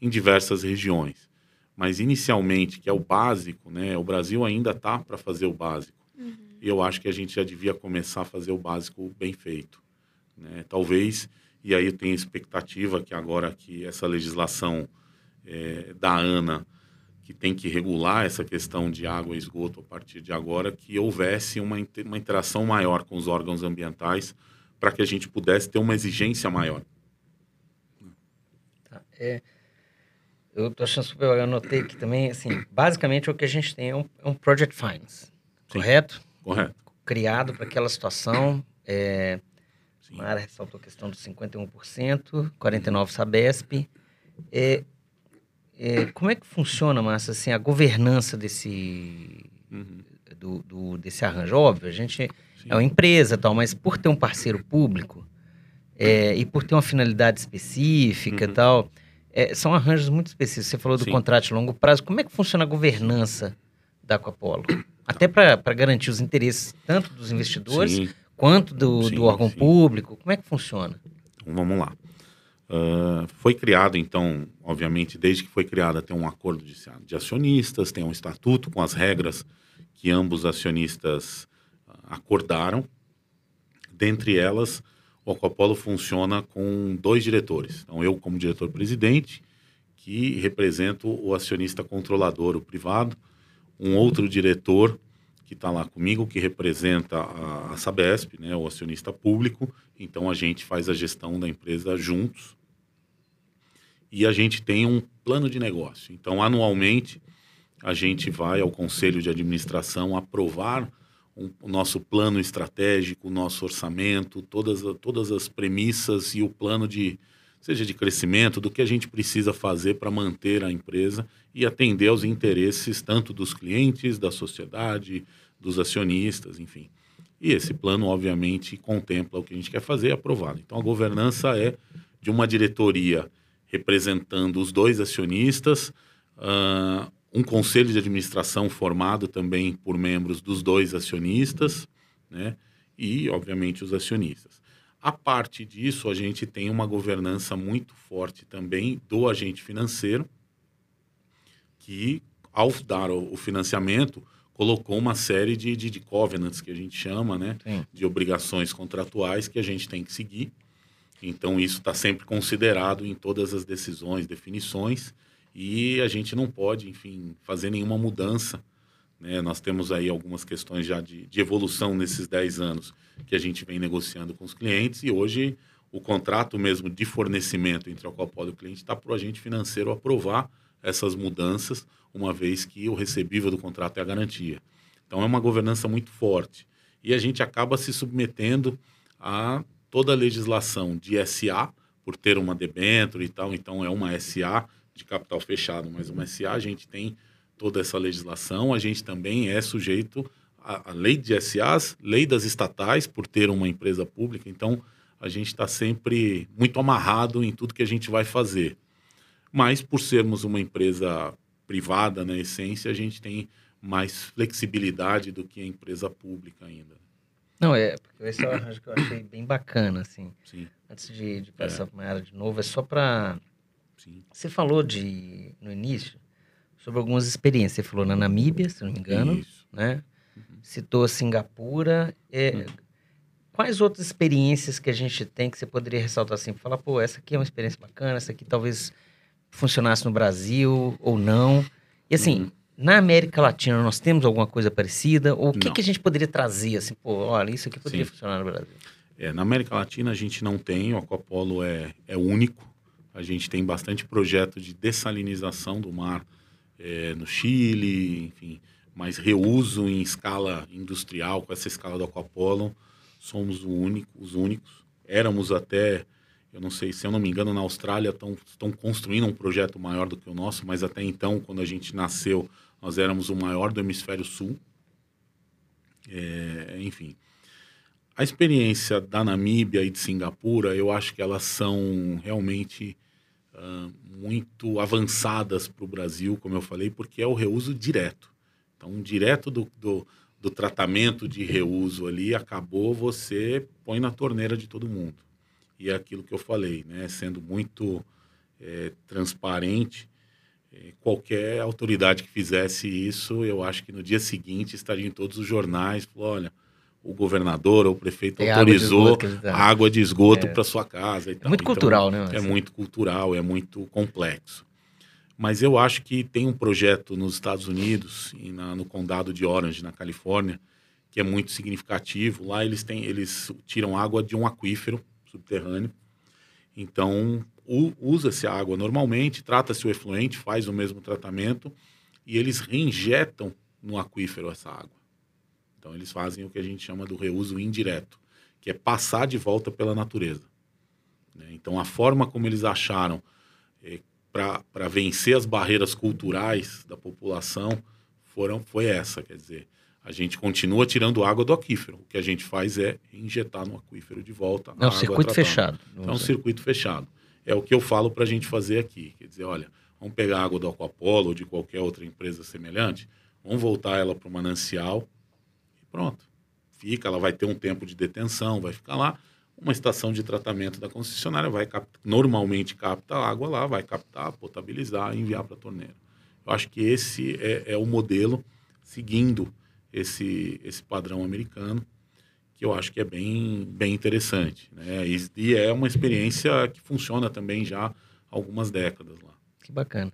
em diversas regiões. Mas inicialmente, que é o básico, né? O Brasil ainda está para fazer o básico. Uhum. E eu acho que a gente já devia começar a fazer o básico bem feito. Né? Talvez, e aí eu tenho expectativa que agora que essa legislação é, da ANA, que tem que regular essa questão de água e esgoto a partir de agora, que houvesse uma, uma interação maior com os órgãos ambientais para que a gente pudesse ter uma exigência maior. Tá. É, eu tô achando super, eu anotei aqui também, assim, basicamente o que a gente tem é um, é um Project Finance, correto? Correto. Criado para aquela situação, é, Mara ressaltou a questão dos 51%, 49% Sabesp. É, é, como é que funciona, Márcia, assim, a governança desse, uhum. do, do, desse arranjo? Óbvio, a gente Sim. é uma empresa tal, mas por ter um parceiro público é, e por ter uma finalidade específica uhum. tal é, são arranjos muito específicos. Você falou do Sim. contrato de longo prazo. Como é que funciona a governança da Aquapolo? Até para garantir os interesses tanto dos investidores Sim. quanto do, sim, do órgão sim. público. Como é que funciona? Então, vamos lá. Uh, foi criado, então, obviamente, desde que foi criada, tem um acordo de, de acionistas, tem um estatuto com as regras que ambos acionistas uh, acordaram. Dentre elas, o Aquapolo funciona com dois diretores. Então, eu, como diretor-presidente, que represento o acionista controlador, o privado, um outro diretor que está lá comigo, que representa a, a Sabesp, né, o acionista público. Então, a gente faz a gestão da empresa juntos. E a gente tem um plano de negócio. Então, anualmente, a gente vai ao conselho de administração aprovar um, o nosso plano estratégico, o nosso orçamento, todas, todas as premissas e o plano de, seja de crescimento, do que a gente precisa fazer para manter a empresa e atender aos interesses tanto dos clientes, da sociedade, dos acionistas, enfim. E esse plano, obviamente, contempla o que a gente quer fazer e é aprovado. Então, a governança é de uma diretoria representando os dois acionistas, uh, um conselho de administração formado também por membros dos dois acionistas, né? E, obviamente, os acionistas. A parte disso, a gente tem uma governança muito forte também do agente financeiro, que, ao dar o financiamento, colocou uma série de, de, de covenants, que a gente chama, né? Sim. De obrigações contratuais que a gente tem que seguir. Então, isso está sempre considerado em todas as decisões, definições e a gente não pode, enfim, fazer nenhuma mudança. Né? Nós temos aí algumas questões já de, de evolução nesses 10 anos que a gente vem negociando com os clientes e hoje o contrato mesmo de fornecimento entre a Copol e o cliente está para o agente financeiro aprovar essas mudanças, uma vez que o recebível do contrato é a garantia. Então é uma governança muito forte. E a gente acaba se submetendo a toda a legislação de SA, por ter uma debênture e tal, então é uma SA de capital fechado, mas uma SA a gente tem toda essa legislação, a gente também é sujeito à, à lei de SAs, lei das estatais, por ter uma empresa pública, então a gente está sempre muito amarrado em tudo que a gente vai fazer. Mas por sermos uma empresa privada, na essência, a gente tem mais flexibilidade do que a empresa pública ainda. Não, é, porque esse eu acho que eu achei bem bacana, assim. Sim, Antes de, de É. passar para Mayara de novo, é só para. Sim. Você falou de no início sobre algumas experiências. Você falou na Namíbia, se não me engano, Isso. né? Citou Singapura. É, Uhum. Quais outras experiências que a gente tem que você poderia ressaltar assim? Falar, pô, essa aqui é uma experiência bacana, essa aqui talvez funcionasse no Brasil ou não. E assim, Uhum. na América Latina nós temos alguma coisa parecida? Ou o que, que a gente poderia trazer assim? Pô, olha, isso aqui poderia Sim. funcionar no Brasil. É, na América Latina a gente não tem, o Aquapolo é, é único. A gente tem bastante projeto de dessalinização do mar é, no Chile, enfim, mas reuso em escala industrial, com essa escala do Aquapolo, somos único, os únicos. Éramos até, eu não sei, se eu não me engano, na Austrália estão estão construindo um projeto maior do que o nosso, mas até então, quando a gente nasceu, nós éramos o maior do hemisfério sul. É, enfim, a experiência da Namíbia e de Singapura, eu acho que elas são realmente muito avançadas para o Brasil, como eu falei, porque é o reuso direto. Então, direto do, do, do tratamento de reuso ali, acabou, você põe na torneira de todo mundo. E é aquilo que eu falei, né? Sendo muito eh, transparente, eh, qualquer autoridade que fizesse isso, eu acho que no dia seguinte estaria em todos os jornais, falou, olha, o governador ou o prefeito Tem água de autorizou esgoto água de esgoto É. para sua casa. É muito Então, cultural, né? é muito cultural, é muito complexo. Mas eu acho que tem um projeto nos Estados Unidos e na- no condado de Orange, na Califórnia, que é muito significativo. Lá eles têm, eles tiram água de um aquífero subterrâneo. Então usa-se a água normalmente, trata-se o efluente, faz o mesmo tratamento e eles reinjetam no aquífero essa água. Então eles fazem o que a gente chama do reuso indireto, que é passar de volta pela natureza. né? Então a forma como eles acharam para vencer as barreiras culturais da população foram foi essa, quer dizer, a gente continua tirando água do aquífero. O que a gente faz é injetar no aquífero de volta. Não, água circuito tratada. fechado. Então, é um circuito fechado. É o que eu falo para a gente fazer aqui. Quer dizer, olha, vamos pegar a água do Aquapolo ou de qualquer outra empresa semelhante, vamos voltar ela para o manancial pronto. Fica, ela vai ter um tempo de detenção, vai ficar lá. Uma estação de tratamento da concessionária vai cap- normalmente capta a água lá, vai captar, potabilizar e enviar para a torneira. Eu acho que esse é, é o modelo seguindo esse, esse padrão americano que eu acho que é bem, bem interessante. Né? E, e é uma experiência que funciona também já há algumas décadas lá. Que bacana.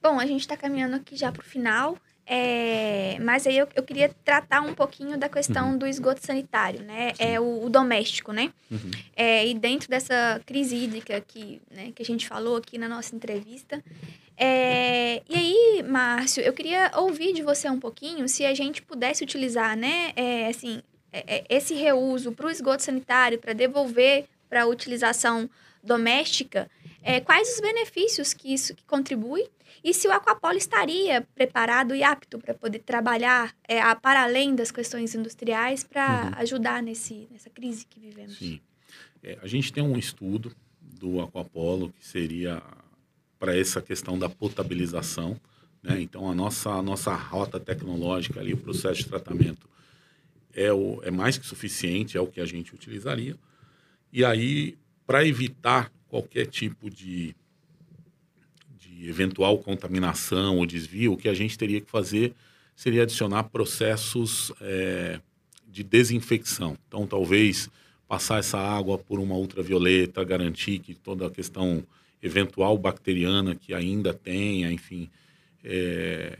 Bom, a gente está caminhando aqui já para o final, é, mas aí eu, eu queria tratar um pouquinho da questão do esgoto sanitário, né? É o, o doméstico, né? Uhum. É, e dentro dessa crise hídrica que, né, que a gente falou aqui na nossa entrevista. é, e aí, Márcio, eu queria ouvir de você um pouquinho se a gente pudesse utilizar, né, é, assim, é, é, esse reuso para o esgoto sanitário, para devolver para a utilização doméstica, é, quais os benefícios que isso que contribui e se o Aquapolo estaria preparado e apto para poder trabalhar é, a- para além das questões industriais para Uhum. ajudar nesse, nessa crise que vivemos. Sim. É, a gente tem um estudo do Aquapolo que seria para essa questão da potabilização. Né? Então, a nossa, a nossa rota tecnológica ali, o processo de tratamento, é, o, é mais que suficiente, é o que a gente utilizaria. E aí, para evitar qualquer tipo de, de eventual contaminação ou desvio, o que a gente teria que fazer seria adicionar processos é, de desinfecção. Então, talvez passar essa água por uma ultravioleta, garantir que toda a questão eventual bacteriana que ainda tenha, enfim, é,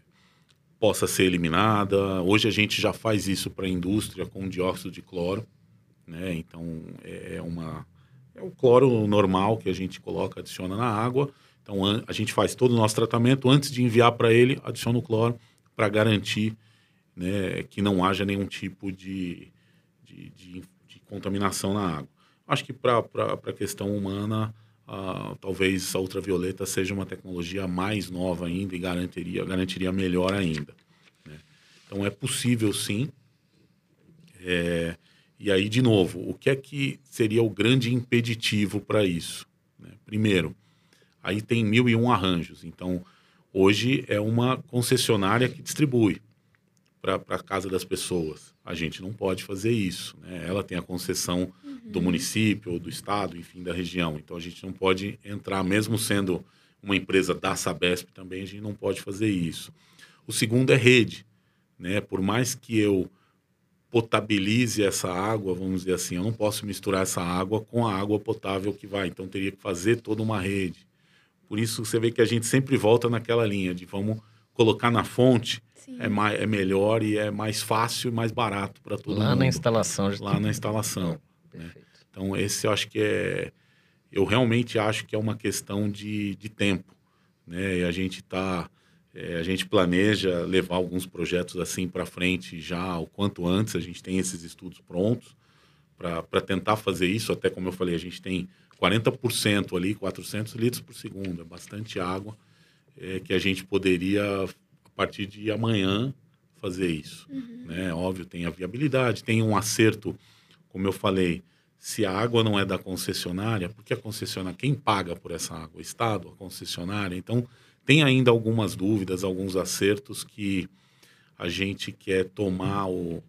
possa ser eliminada. Hoje a gente já faz isso para a indústria com dióxido de cloro, né? Então é uma é o cloro normal que a gente coloca, adiciona na água. Então a gente faz todo o nosso tratamento antes de enviar para ele, adiciona o cloro para garantir né, que não haja nenhum tipo de, de, de, de contaminação na água. Acho que para a questão humana, talvez a ultravioleta seja uma tecnologia mais nova ainda e garantiria, garantiria melhor ainda. Né? Então é possível sim. É, e aí, de novo, o que é que seria o grande impeditivo para isso? Né? Primeiro, aí tem mil e um arranjos. Então, hoje é uma concessionária que distribui para a casa das pessoas. A gente não pode fazer isso. Né? Ela tem a concessão uhum. do município ou do estado, enfim, da região. Então a gente não pode entrar, mesmo sendo uma empresa da Sabesp também, a gente não pode fazer isso. O segundo é rede. Né? Por mais que eu potabilize essa água, vamos dizer assim, eu não posso misturar essa água com a água potável que vai. Então teria que fazer toda uma rede. Por isso você vê que a gente sempre volta naquela linha de vamos colocar na fonte é, mais, é melhor e é mais fácil e mais barato para todo Lá mundo. na instalação. Lá na instalação. Né? Então, esse eu acho que é... Eu realmente acho que é uma questão de, de tempo. Né? E a gente está... É, a gente planeja levar alguns projetos assim para frente já o quanto antes. A gente tem esses estudos prontos para tentar fazer isso. Até como eu falei, a gente tem 40% ali, 400 litros por segundo. É bastante água é, que a gente poderia partir de amanhã fazer isso. Uhum. Né? Óbvio, tem a viabilidade, tem um acerto, como eu falei, se a água não é da concessionária, porque a concessionária, quem paga por essa água? O Estado, a concessionária. Então, tem ainda algumas dúvidas, alguns acertos que a gente quer tomar o,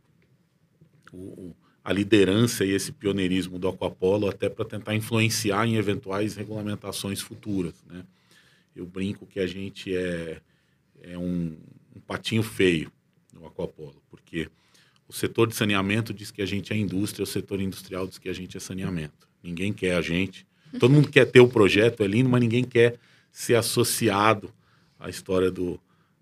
o a liderança e esse pioneirismo do Aquapolo até para tentar influenciar em eventuais regulamentações futuras. Né? Eu brinco que a gente é é um, um patinho feio no Aquapolo, porque o setor de saneamento diz que a gente é indústria, o setor industrial diz que a gente é saneamento. Ninguém quer a gente. Todo mundo quer ter o projeto, é lindo, mas ninguém quer ser associado à história do,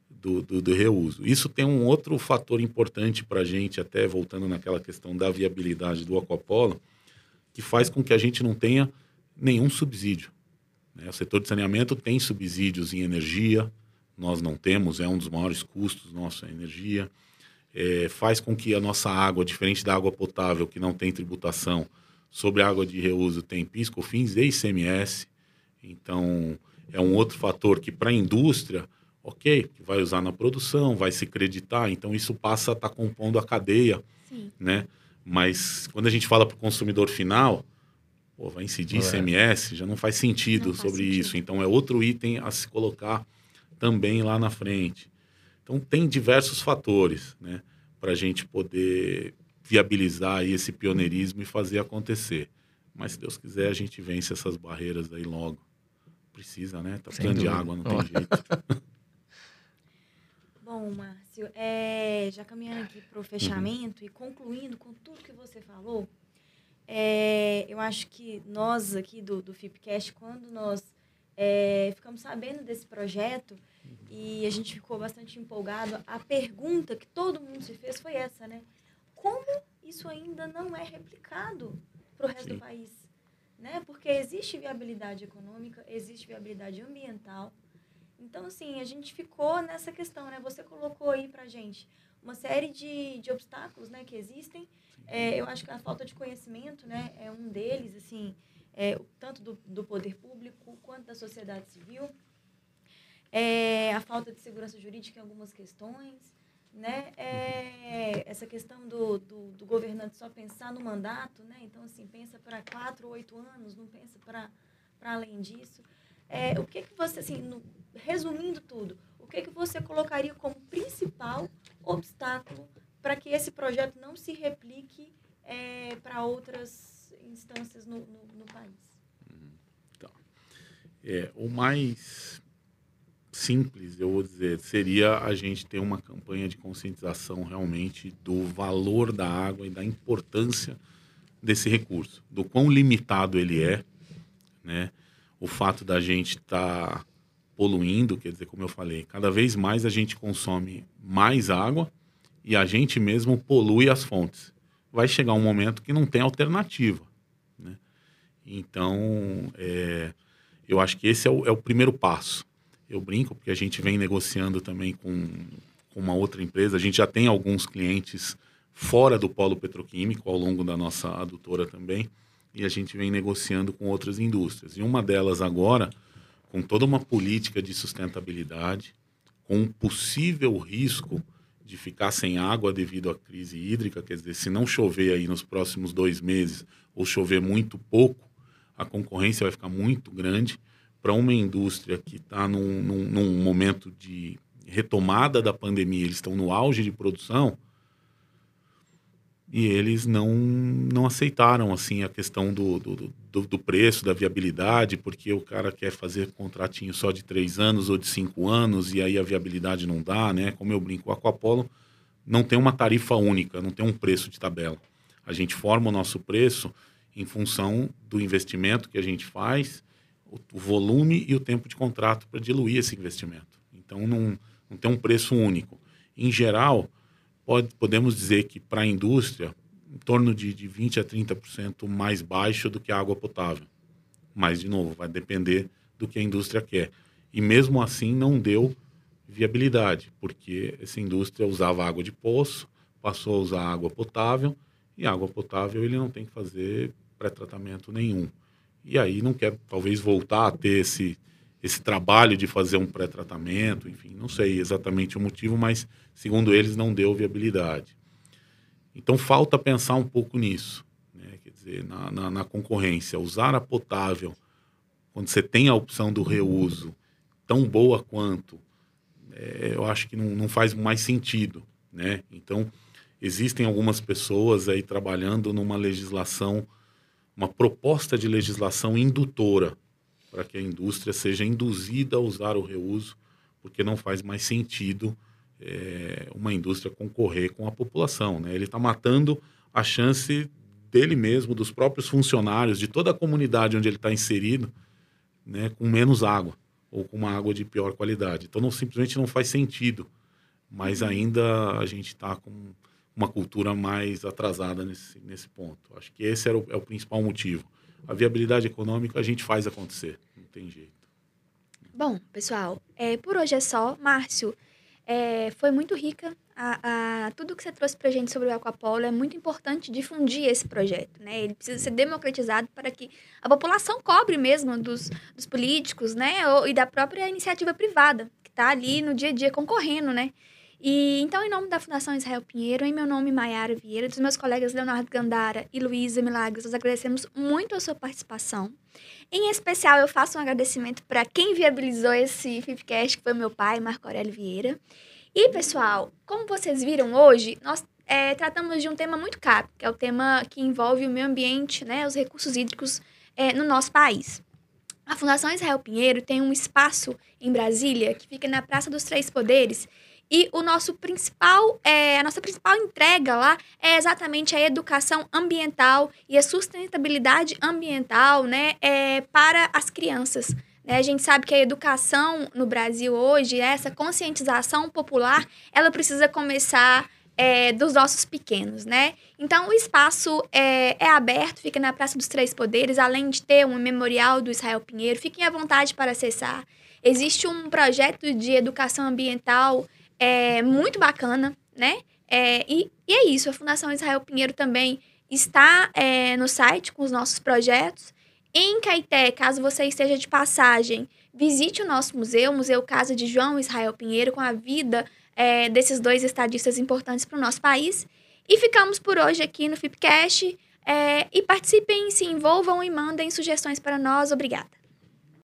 do, do, do reuso. Isso tem um outro fator importante para a gente, até voltando naquela questão da viabilidade do Aquapolo, que faz com que a gente não tenha nenhum subsídio. Né? O setor de saneamento tem subsídios em energia, nós não temos, é um dos maiores custos nossa energia. É, faz com que a nossa água, diferente da água potável, que não tem tributação, sobre a água de reuso tem PIS, COFINS e ICMS. Então, é um outro fator que para a indústria, ok, que vai usar na produção, vai se creditar, então isso passa a estar tá compondo a cadeia, Sim. né? Mas quando a gente fala para o consumidor final, pô, vai incidir é. ICMS, já não faz sentido não faz sobre sentido. isso. Então, é outro item a se colocar também lá na frente. Então, tem diversos fatores né, para a gente poder viabilizar esse pioneirismo e fazer acontecer. Mas, se Deus quiser, a gente vence essas barreiras aí logo. Precisa, né? Tá precisando de água, não tem jeito. *laughs* Bom, Márcio, é, já caminhando aqui para o fechamento uhum. e concluindo com tudo que você falou, é, eu acho que nós aqui do, do FIPCast, quando nós é, ficamos sabendo desse projeto e a gente ficou bastante empolgado. A pergunta que todo mundo se fez foi essa, né? Como isso ainda não é replicado para o resto Sim. do país? Né? Porque existe viabilidade econômica, existe viabilidade ambiental. Então, assim, a gente ficou nessa questão, né? Você colocou aí para gente uma série de, de obstáculos, né, que existem. É, eu acho que a falta de conhecimento, né, é um deles, assim, é, tanto do, do poder público quanto da sociedade civil. É, a falta de segurança jurídica em algumas questões, né? É, essa questão do, do, do, governante só pensar no mandato, né? Então, assim, pensa para quatro, oito anos, não pensa para além disso. É, o que que você, assim, no, resumindo tudo, o que que você colocaria como principal obstáculo para que esse projeto não se replique é, para outras instâncias no, no, no país? Então, é, o mais simples, eu vou dizer, seria a gente ter uma campanha de conscientização realmente do valor da água e da importância desse recurso, do quão limitado ele é, né? O fato da gente estar tá poluindo, quer dizer, como eu falei, cada vez mais a gente consome mais água e a gente mesmo polui as fontes. Vai chegar um momento que não tem alternativa. Então, é, eu acho que esse é o, é o, primeiro passo. Eu brinco, porque a gente vem negociando também com, com uma outra empresa. A gente já tem alguns clientes fora do polo petroquímico ao longo da nossa adutora também, e a gente vem negociando com outras indústrias. E uma delas agora, com toda uma política de sustentabilidade, com um possível risco de ficar sem água devido à crise hídrica, quer dizer, se não chover aí nos próximos dois meses ou chover muito pouco, a concorrência vai ficar muito grande para uma indústria que está num, num, num, momento de retomada da pandemia, eles estão no auge de produção e eles não, não aceitaram assim a questão do, do, do, do preço, da viabilidade, porque o cara quer fazer contratinho só de três anos ou de cinco anos e aí a viabilidade não dá, né? Como eu brinco, o Aquapolo não tem uma tarifa única, não tem um preço de tabela. A gente forma o nosso preço em função do investimento que a gente faz, o, o volume e o tempo de contrato para diluir esse investimento. Então, não, não tem um preço único. Em geral, pode, podemos dizer que para a indústria, em torno de, de 20% a 30% mais baixo do que a água potável. Mas, de novo, vai depender do que a indústria quer. E mesmo assim, não deu viabilidade, porque essa indústria usava água de poço, passou a usar água potável, e água potável ele não tem que fazer pré-tratamento nenhum. E aí não quer talvez voltar a ter esse, esse trabalho de fazer um pré-tratamento, enfim, não sei exatamente o motivo, mas segundo eles não deu viabilidade. Então falta pensar um pouco nisso, né? quer dizer, na, na, na, concorrência, usar a potável quando você tem a opção do reuso tão boa quanto, é, eu acho que não, não faz mais sentido, né? Então existem algumas pessoas aí trabalhando numa legislação uma proposta de legislação indutora para que a indústria seja induzida a usar o reuso, porque não faz mais sentido é, uma indústria concorrer com a população. Né? Ele está matando a chance dele mesmo, dos próprios funcionários, de toda a comunidade onde ele está inserido, né, com menos água ou com uma água de pior qualidade. Então, não, simplesmente não faz sentido. Mas ainda a gente está com uma cultura mais atrasada nesse, nesse ponto. Acho que esse era o, é o principal motivo. A viabilidade econômica a gente faz acontecer, não tem jeito. Bom, pessoal, é, por hoje é só. Márcio, é, foi muito rica a, a, tudo que você trouxe para a gente sobre o Aquapolo. É muito importante difundir esse projeto, né? Ele precisa ser democratizado para que a população cobre mesmo dos, dos políticos, né? E da própria iniciativa privada, que está ali no dia a dia concorrendo, né? E então, em nome da Fundação Israel Pinheiro, em meu nome, Maiara Vieira, dos meus colegas Leonardo Gandara e Luísa Milagres, nós agradecemos muito a sua participação. Em especial, eu faço um agradecimento para quem viabilizou esse Fipcast, que foi meu pai, Marco Aurélio Vieira. E, pessoal, como vocês viram hoje, nós é, tratamos de um tema muito caro, que é o tema que envolve o meio ambiente, né, os recursos hídricos é, no nosso país. A Fundação Israel Pinheiro tem um espaço em Brasília que fica na Praça dos Três Poderes e o nosso principal, é, a nossa principal entrega lá é exatamente a educação ambiental e a sustentabilidade ambiental né, é, para as crianças. Né? A gente sabe que a educação no Brasil hoje, essa conscientização popular, ela precisa começar é, dos nossos pequenos, né? Então, o espaço é, é, aberto, fica na Praça dos Três Poderes, além de ter um memorial do Israel Pinheiro. Fiquem à vontade para acessar. Existe um projeto de educação ambiental é muito bacana, né? É, e, e, é isso, a Fundação Israel Pinheiro também está é, no site com os nossos projetos. Em Caeté, caso você esteja de passagem, visite o nosso museu, o Museu Casa de João Israel Pinheiro, com a vida é, desses dois estadistas importantes para o nosso país. E ficamos por hoje aqui no Fipcast. É, e participem, se envolvam e mandem sugestões para nós. Obrigada.